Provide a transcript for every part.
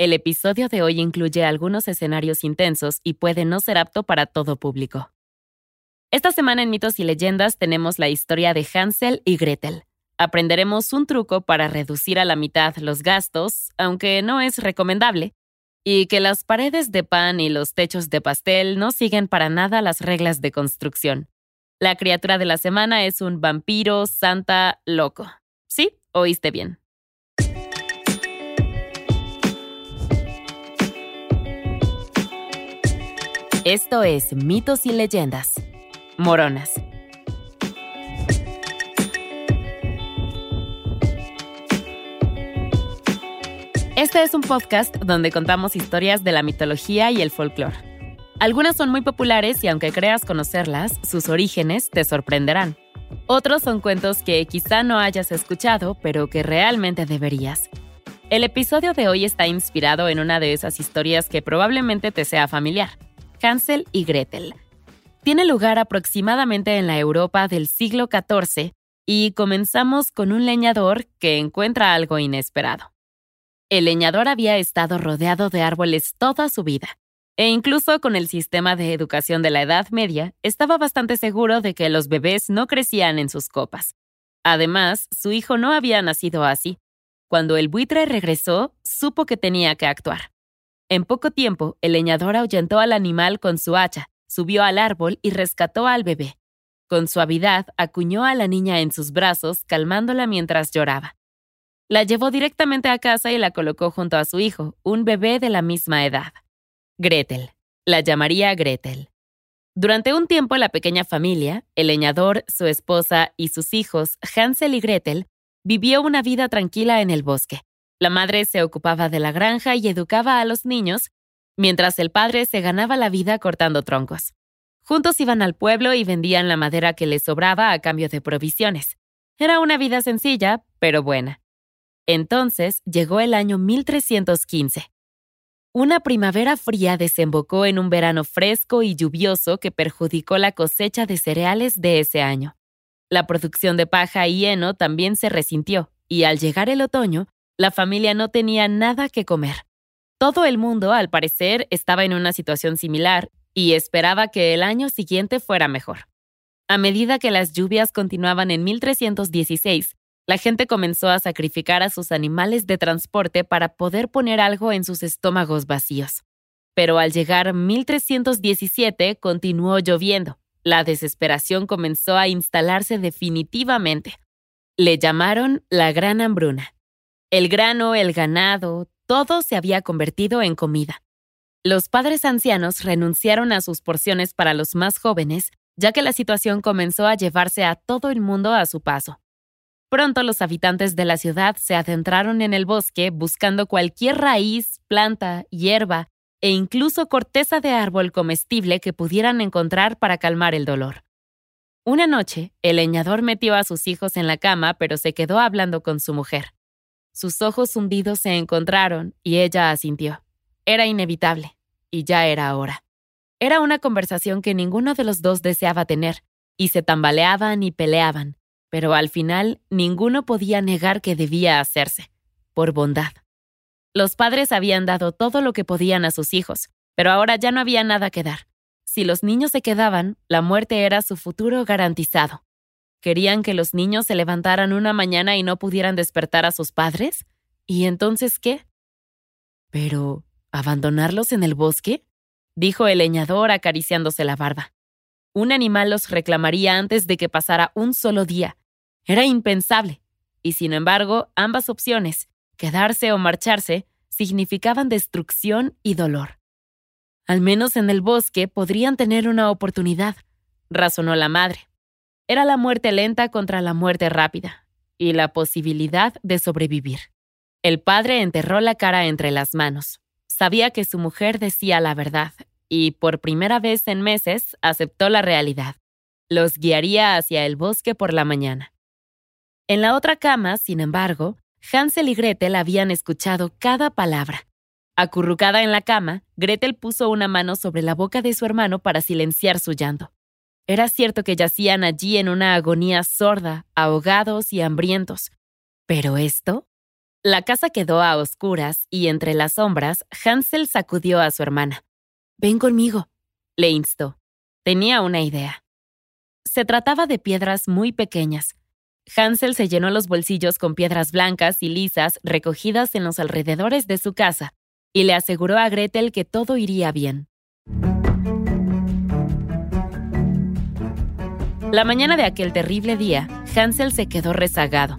El episodio de hoy incluye algunos escenarios intensos y puede no ser apto para todo público. Esta semana en Mitos y Leyendas tenemos la historia de Hansel y Gretel. Aprenderemos un truco para reducir a la mitad los gastos, aunque no es recomendable, y que las paredes de pan y los techos de pastel no siguen para nada las reglas de construcción. La criatura de la semana es un vampiro santa loco. Sí, oíste bien. Esto es Mitos y Leyendas. Moronas. Este es un podcast donde contamos historias de la mitología y el folclore. Algunas son muy populares y aunque creas conocerlas, sus orígenes te sorprenderán. Otros son cuentos que quizá no hayas escuchado, pero que realmente deberías. El episodio de hoy está inspirado en una de esas historias que probablemente te sea familiar, Hansel y Gretel. Tiene lugar aproximadamente en la Europa del siglo XIV y comenzamos con un leñador que encuentra algo inesperado. El leñador había estado rodeado de árboles toda su vida, e incluso con el sistema de educación de la Edad Media, estaba bastante seguro de que los bebés no crecían en sus copas. Además, su hijo no había nacido así. Cuando el buitre regresó, supo que tenía que actuar. En poco tiempo, el leñador ahuyentó al animal con su hacha, subió al árbol y rescató al bebé. Con suavidad, acuñó a la niña en sus brazos, calmándola mientras lloraba. La llevó directamente a casa y la colocó junto a su hijo, un bebé de la misma edad. Gretel. La llamaría Gretel. Durante un tiempo la pequeña familia, el leñador, su esposa y sus hijos, Hansel y Gretel, vivió una vida tranquila en el bosque. La madre se ocupaba de la granja y educaba a los niños, mientras el padre se ganaba la vida cortando troncos. Juntos iban al pueblo y vendían la madera que les sobraba a cambio de provisiones. Era una vida sencilla, pero buena. Entonces llegó el año 1315. Una primavera fría desembocó en un verano fresco y lluvioso que perjudicó la cosecha de cereales de ese año. La producción de paja y heno también se resintió, y al llegar el otoño, la familia no tenía nada que comer. Todo el mundo, al parecer, estaba en una situación similar y esperaba que el año siguiente fuera mejor. A medida que las lluvias continuaban en 1316, la gente comenzó a sacrificar a sus animales de transporte para poder poner algo en sus estómagos vacíos. Pero al llegar 1317 continuó lloviendo. La desesperación comenzó a instalarse definitivamente. Le llamaron la Gran Hambruna. El grano, el ganado, todo se había convertido en comida. Los padres ancianos renunciaron a sus porciones para los más jóvenes, ya que la situación comenzó a llevarse a todo el mundo a su paso. Pronto los habitantes de la ciudad se adentraron en el bosque buscando cualquier raíz, planta, hierba e incluso corteza de árbol comestible que pudieran encontrar para calmar el dolor. Una noche, el leñador metió a sus hijos en la cama, pero se quedó hablando con su mujer. Sus ojos hundidos se encontraron y ella asintió. Era inevitable, y ya era hora. Era una conversación que ninguno de los dos deseaba tener, y se tambaleaban y peleaban, pero al final ninguno podía negar que debía hacerse, por bondad. Los padres habían dado todo lo que podían a sus hijos, pero ahora ya no había nada que dar. Si los niños se quedaban, la muerte era su futuro garantizado. ¿Querían que los niños se levantaran una mañana y no pudieran despertar a sus padres? ¿Y entonces qué? Pero, ¿abandonarlos en el bosque? dijo el leñador acariciándose la barba. Un animal los reclamaría antes de que pasara un solo día, era impensable, y sin embargo, ambas opciones, quedarse o marcharse, significaban destrucción y dolor. Al menos en el bosque podrían tener una oportunidad, razonó la madre. Era la muerte lenta contra la muerte rápida, y la posibilidad de sobrevivir. El padre enterró la cara entre las manos. Sabía que su mujer decía la verdad, y por primera vez en meses aceptó la realidad. Los guiaría hacia el bosque por la mañana. En la otra cama, sin embargo, Hansel y Gretel habían escuchado cada palabra. Acurrucada en la cama, Gretel puso una mano sobre la boca de su hermano para silenciar su llanto. Era cierto que yacían allí en una agonía sorda, ahogados y hambrientos. Pero esto, La casa quedó a oscuras y entre las sombras, Hansel sacudió a su hermana. Ven conmigo, le instó. Tenía una idea. Se trataba de piedras muy pequeñas. Hansel se llenó los bolsillos con piedras blancas y lisas recogidas en los alrededores de su casa y le aseguró a Gretel que todo iría bien. La mañana de aquel terrible día, Hansel se quedó rezagado.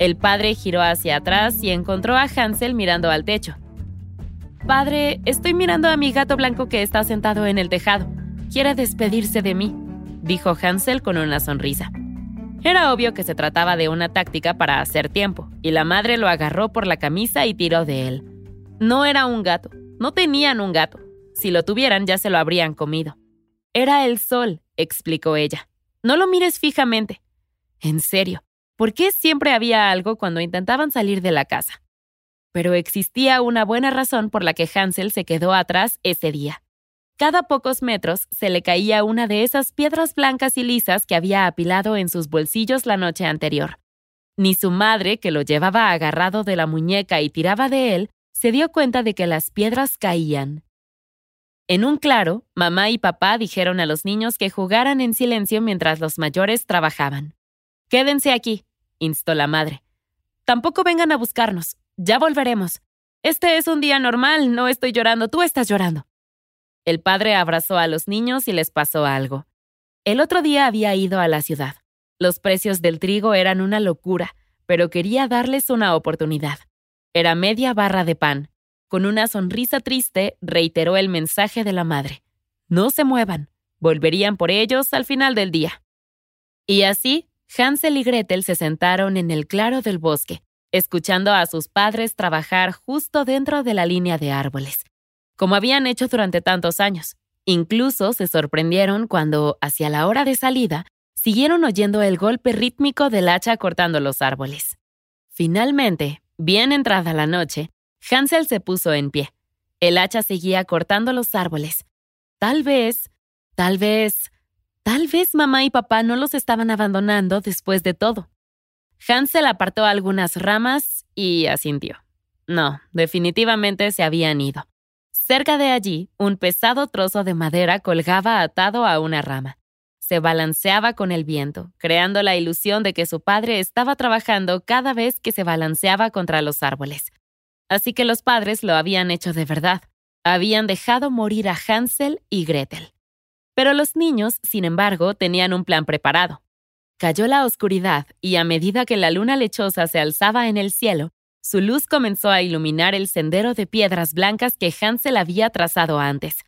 El padre giró hacia atrás y encontró a Hansel mirando al techo. Padre, estoy mirando a mi gato blanco que está sentado en el tejado. Quiere despedirse de mí, dijo Hansel con una sonrisa. Era obvio que se trataba de una táctica para hacer tiempo, y la madre lo agarró por la camisa y tiró de él. No era un gato, no tenían un gato. Si lo tuvieran ya se lo habrían comido. Era el sol, explicó ella. No lo mires fijamente. En serio, ¿por qué siempre había algo cuando intentaban salir de la casa? Pero existía una buena razón por la que Hansel se quedó atrás ese día. Cada pocos metros se le caía una de esas piedras blancas y lisas que había apilado en sus bolsillos la noche anterior. Ni su madre, que lo llevaba agarrado de la muñeca y tiraba de él, se dio cuenta de que las piedras caían. En un claro, mamá y papá dijeron a los niños que jugaran en silencio mientras los mayores trabajaban. Quédense aquí, instó la madre. Tampoco vengan a buscarnos, ya volveremos. Este es un día normal, no estoy llorando, tú estás llorando. El padre abrazó a los niños y les pasó algo. El otro día había ido a la ciudad. Los precios del trigo eran una locura, pero quería darles una oportunidad. Era media barra de pan. Con una sonrisa triste, reiteró el mensaje de la madre. No se muevan. Volverían por ellos al final del día. Y así, Hansel y Gretel se sentaron en el claro del bosque, escuchando a sus padres trabajar justo dentro de la línea de árboles como habían hecho durante tantos años. Incluso se sorprendieron cuando, hacia la hora de salida, siguieron oyendo el golpe rítmico del hacha cortando los árboles. Finalmente, bien entrada la noche, Hansel se puso en pie. El hacha seguía cortando los árboles. Tal vez, tal vez, tal vez mamá y papá no los estaban abandonando después de todo. Hansel apartó algunas ramas y asintió. No, definitivamente se habían ido. Cerca de allí, un pesado trozo de madera colgaba atado a una rama. Se balanceaba con el viento, creando la ilusión de que su padre estaba trabajando cada vez que se balanceaba contra los árboles. Así que los padres lo habían hecho de verdad. Habían dejado morir a Hansel y Gretel. Pero los niños, sin embargo, tenían un plan preparado. Cayó la oscuridad y a medida que la luna lechosa se alzaba en el cielo, su luz comenzó a iluminar el sendero de piedras blancas que Hansel había trazado antes.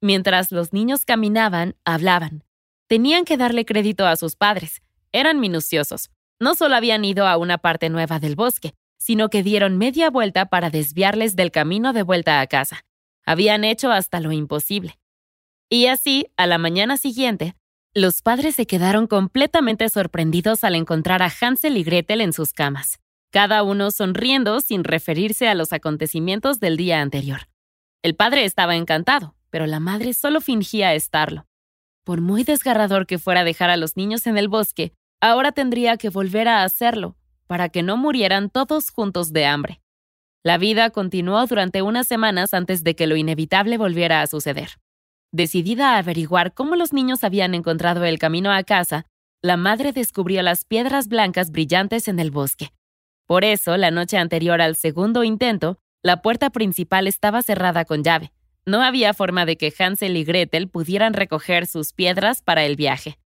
Mientras los niños caminaban, hablaban. Tenían que darle crédito a sus padres. Eran minuciosos. No solo habían ido a una parte nueva del bosque, sino que dieron media vuelta para desviarles del camino de vuelta a casa. Habían hecho hasta lo imposible. Y así, a la mañana siguiente, los padres se quedaron completamente sorprendidos al encontrar a Hansel y Gretel en sus camas cada uno sonriendo sin referirse a los acontecimientos del día anterior. El padre estaba encantado, pero la madre solo fingía estarlo. Por muy desgarrador que fuera dejar a los niños en el bosque, ahora tendría que volver a hacerlo, para que no murieran todos juntos de hambre. La vida continuó durante unas semanas antes de que lo inevitable volviera a suceder. Decidida a averiguar cómo los niños habían encontrado el camino a casa, la madre descubrió las piedras blancas brillantes en el bosque. Por eso, la noche anterior al segundo intento, la puerta principal estaba cerrada con llave. No había forma de que Hansel y Gretel pudieran recoger sus piedras para el viaje.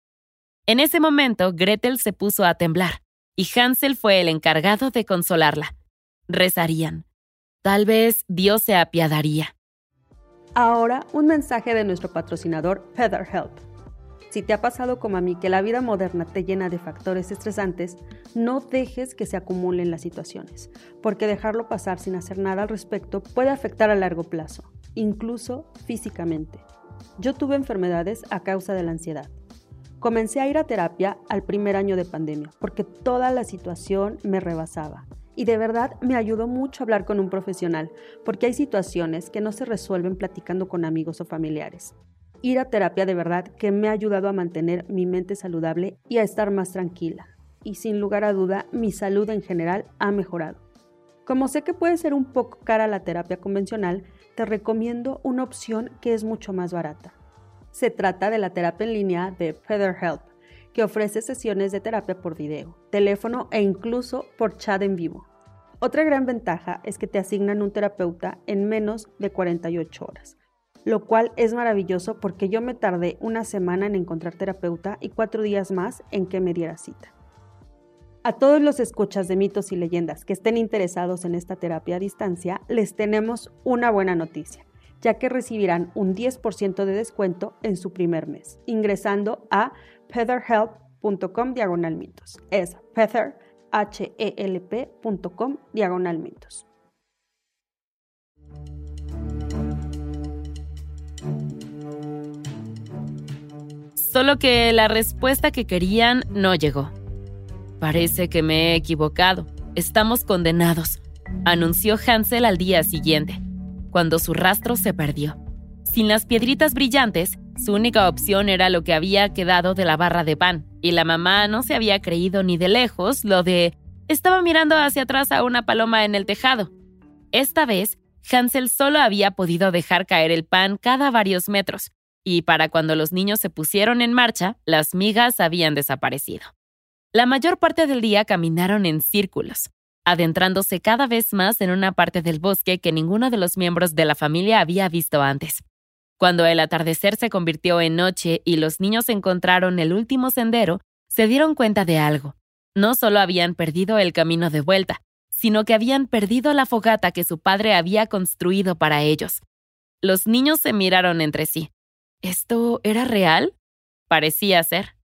En ese momento, Gretel se puso a temblar, y Hansel fue el encargado de consolarla. Rezarían. Tal vez Dios se apiadaría. Ahora, un mensaje de nuestro patrocinador FeatherHelp. Si te ha pasado como a mí que la vida moderna te llena de factores estresantes, no dejes que se acumulen las situaciones, porque dejarlo pasar sin hacer nada al respecto puede afectar a largo plazo, incluso físicamente. Yo tuve enfermedades a causa de la ansiedad. Comencé a ir a terapia al primer año de pandemia, porque toda la situación me rebasaba. Y de verdad me ayudó mucho hablar con un profesional, porque hay situaciones que no se resuelven platicando con amigos o familiares ir a terapia de verdad que me ha ayudado a mantener mi mente saludable y a estar más tranquila. Y sin lugar a duda, mi salud en general ha mejorado. Como sé que puede ser un poco cara la terapia convencional, te recomiendo una opción que es mucho más barata. Se trata de la terapia en línea de FeatherHelp, que ofrece sesiones de terapia por video, teléfono e incluso por chat en vivo. Otra gran ventaja es que te asignan un terapeuta en menos de 48 horas, lo cual es maravilloso porque yo me tardé una semana en encontrar terapeuta y cuatro días más en que me diera cita. A todos los escuchas de mitos y leyendas que estén interesados en esta terapia a distancia, les tenemos una buena noticia, ya que recibirán un 10% de descuento en su primer mes, ingresando a featherhelp.com diagonal mitos. Es feather, h e l p.com diagonal mitos. Solo que la respuesta que querían no llegó. Parece que me he equivocado. Estamos condenados, anunció Hansel al día siguiente, cuando su rastro se perdió. Sin las piedritas brillantes, su única opción era lo que había quedado de la barra de pan, y la mamá no se había creído ni de lejos lo de estaba mirando hacia atrás a una paloma en el tejado. Esta vez, Hansel solo había podido dejar caer el pan cada varios metros, y para cuando los niños se pusieron en marcha, las migas habían desaparecido. La mayor parte del día caminaron en círculos, adentrándose cada vez más en una parte del bosque que ninguno de los miembros de la familia había visto antes. Cuando el atardecer se convirtió en noche y los niños encontraron el último sendero, se dieron cuenta de algo. No solo habían perdido el camino de vuelta, sino que habían perdido la fogata que su padre había construido para ellos. Los niños se miraron entre sí. ¿Esto era real? Parecía ser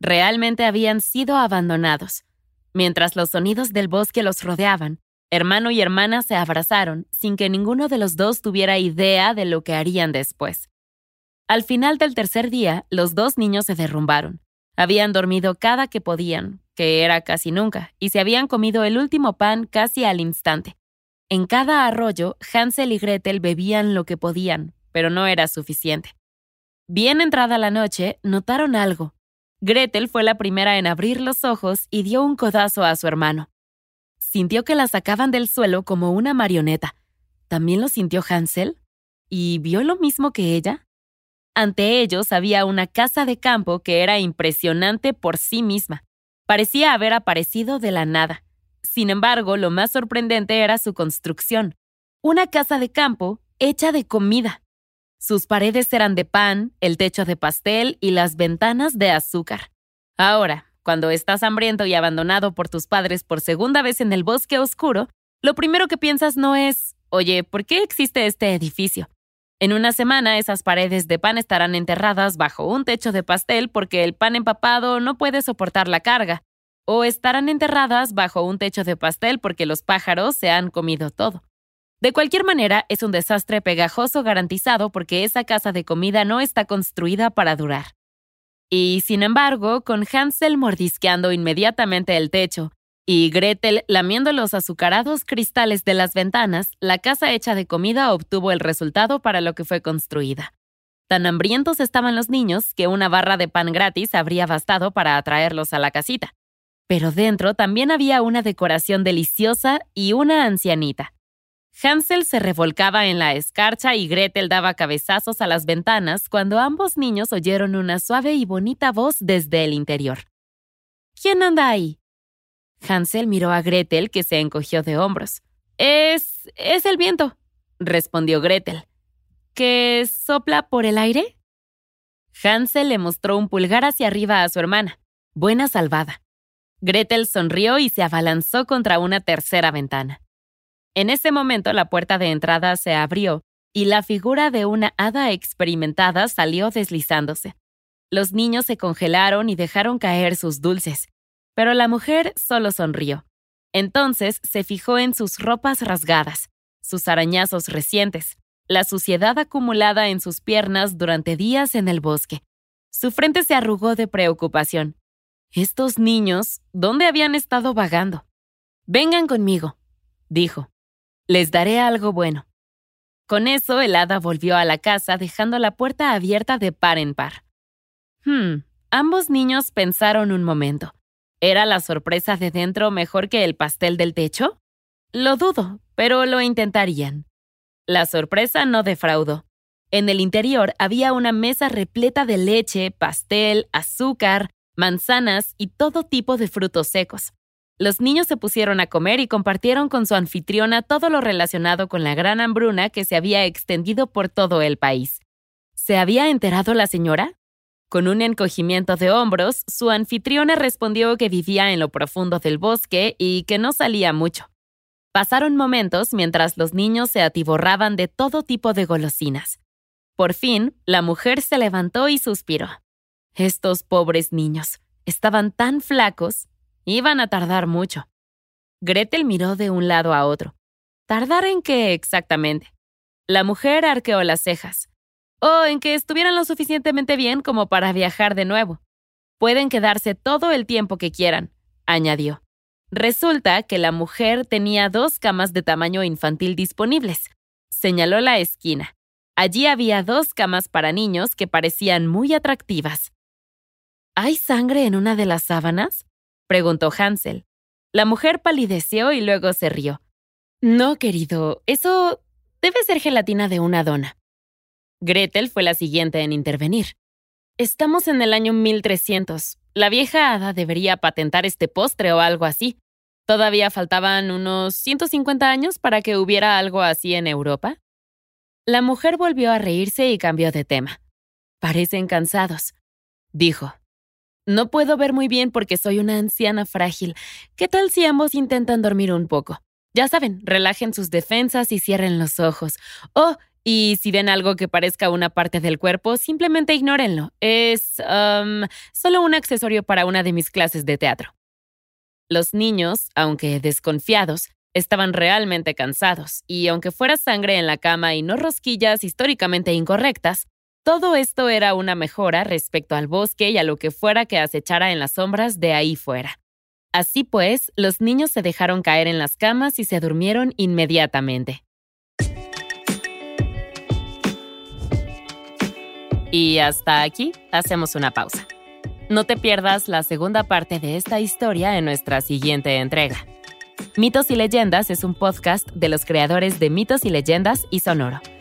realmente habían sido abandonados. Mientras los sonidos del bosque los rodeaban, hermano y hermana se abrazaron sin que ninguno de los dos tuviera idea de lo que harían después. Al final del tercer día, los dos niños se derrumbaron. Habían dormido cada que podían, que era casi nunca, y se habían comido el último pan casi al instante. En cada arroyo, Hansel y Gretel bebían lo que podían, pero no era suficiente. Bien entrada la noche, notaron algo, Gretel fue la primera en abrir los ojos y dio un codazo a su hermano. Sintió que la sacaban del suelo como una marioneta. ¿También lo sintió Hansel? ¿Y vio lo mismo que ella? Ante ellos había una casa de campo que era impresionante por sí misma. Parecía haber aparecido de la nada. Sin embargo, lo más sorprendente era su construcción. Una casa de campo hecha de comida. Sus paredes eran de pan, el techo de pastel y las ventanas de azúcar. Ahora, cuando estás hambriento y abandonado por tus padres por segunda vez en el bosque oscuro, lo primero que piensas no es, oye, ¿por qué existe este edificio? En una semana esas paredes de pan estarán enterradas bajo un techo de pastel porque el pan empapado no puede soportar la carga, o estarán enterradas bajo un techo de pastel porque los pájaros se han comido todo. De cualquier manera, es un desastre pegajoso garantizado porque esa casa de comida no está construida para durar. Y sin embargo, con Hansel mordisqueando inmediatamente el techo y Gretel lamiendo los azucarados cristales de las ventanas, la casa hecha de comida obtuvo el resultado para lo que fue construida. Tan hambrientos estaban los niños que una barra de pan gratis habría bastado para atraerlos a la casita. Pero dentro también había una decoración deliciosa y una ancianita. Hansel se revolcaba en la escarcha y Gretel daba cabezazos a las ventanas cuando ambos niños oyeron una suave y bonita voz desde el interior. ¿Quién anda ahí? Hansel miró a Gretel, que se encogió de hombros. Es. es el viento, respondió Gretel. ¿Que sopla por el aire? Hansel le mostró un pulgar hacia arriba a su hermana. Buena salvada. Gretel sonrió y se abalanzó contra una tercera ventana. En ese momento la puerta de entrada se abrió y la figura de una hada experimentada salió deslizándose. Los niños se congelaron y dejaron caer sus dulces, pero la mujer solo sonrió. Entonces se fijó en sus ropas rasgadas, sus arañazos recientes, la suciedad acumulada en sus piernas durante días en el bosque. Su frente se arrugó de preocupación. Estos niños, ¿dónde habían estado vagando? Vengan conmigo, dijo. Les daré algo bueno. Con eso, el hada volvió a la casa dejando la puerta abierta de par en par. Hmm, ambos niños pensaron un momento. ¿Era la sorpresa de dentro mejor que el pastel del techo? Lo dudo, pero lo intentarían. La sorpresa no defraudó. En el interior había una mesa repleta de leche, pastel, azúcar, manzanas y todo tipo de frutos secos. Los niños se pusieron a comer y compartieron con su anfitriona todo lo relacionado con la gran hambruna que se había extendido por todo el país. ¿Se había enterado la señora? Con un encogimiento de hombros, su anfitriona respondió que vivía en lo profundo del bosque y que no salía mucho. Pasaron momentos mientras los niños se atiborraban de todo tipo de golosinas. Por fin, la mujer se levantó y suspiró. Estos pobres niños estaban tan flacos, iban a tardar mucho. Gretel miró de un lado a otro. ¿Tardar en qué exactamente? La mujer arqueó las cejas. O en que estuvieran lo suficientemente bien como para viajar de nuevo. Pueden quedarse todo el tiempo que quieran, añadió. Resulta que la mujer tenía dos camas de tamaño infantil disponibles. Señaló la esquina. Allí había dos camas para niños que parecían muy atractivas. ¿Hay sangre en una de las sábanas? Preguntó Hansel. La mujer palideció y luego se rió. No, querido, eso debe ser gelatina de una dona. Gretel fue la siguiente en intervenir. Estamos en el año 1300. La vieja hada debería patentar este postre o algo así. Todavía faltaban unos 150 años para que hubiera algo así en Europa. La mujer volvió a reírse y cambió de tema. Parecen cansados, dijo. No puedo ver muy bien porque soy una anciana frágil. ¿Qué tal si ambos intentan dormir un poco? Ya saben, relajen sus defensas y cierren los ojos. Oh, y si ven algo que parezca una parte del cuerpo, simplemente ignórenlo. Es solo un accesorio para una de mis clases de teatro. Los niños, aunque desconfiados, estaban realmente cansados, y aunque fuera sangre en la cama y no rosquillas históricamente incorrectas, todo esto era una mejora respecto al bosque y a lo que fuera que acechara en las sombras de ahí fuera. Así pues, los niños se dejaron caer en las camas y se durmieron inmediatamente. Y hasta aquí hacemos una pausa. No te pierdas la segunda parte de esta historia en nuestra siguiente entrega. Mitos y Leyendas es un podcast de los creadores de Mitos y Leyendas y Sonoro.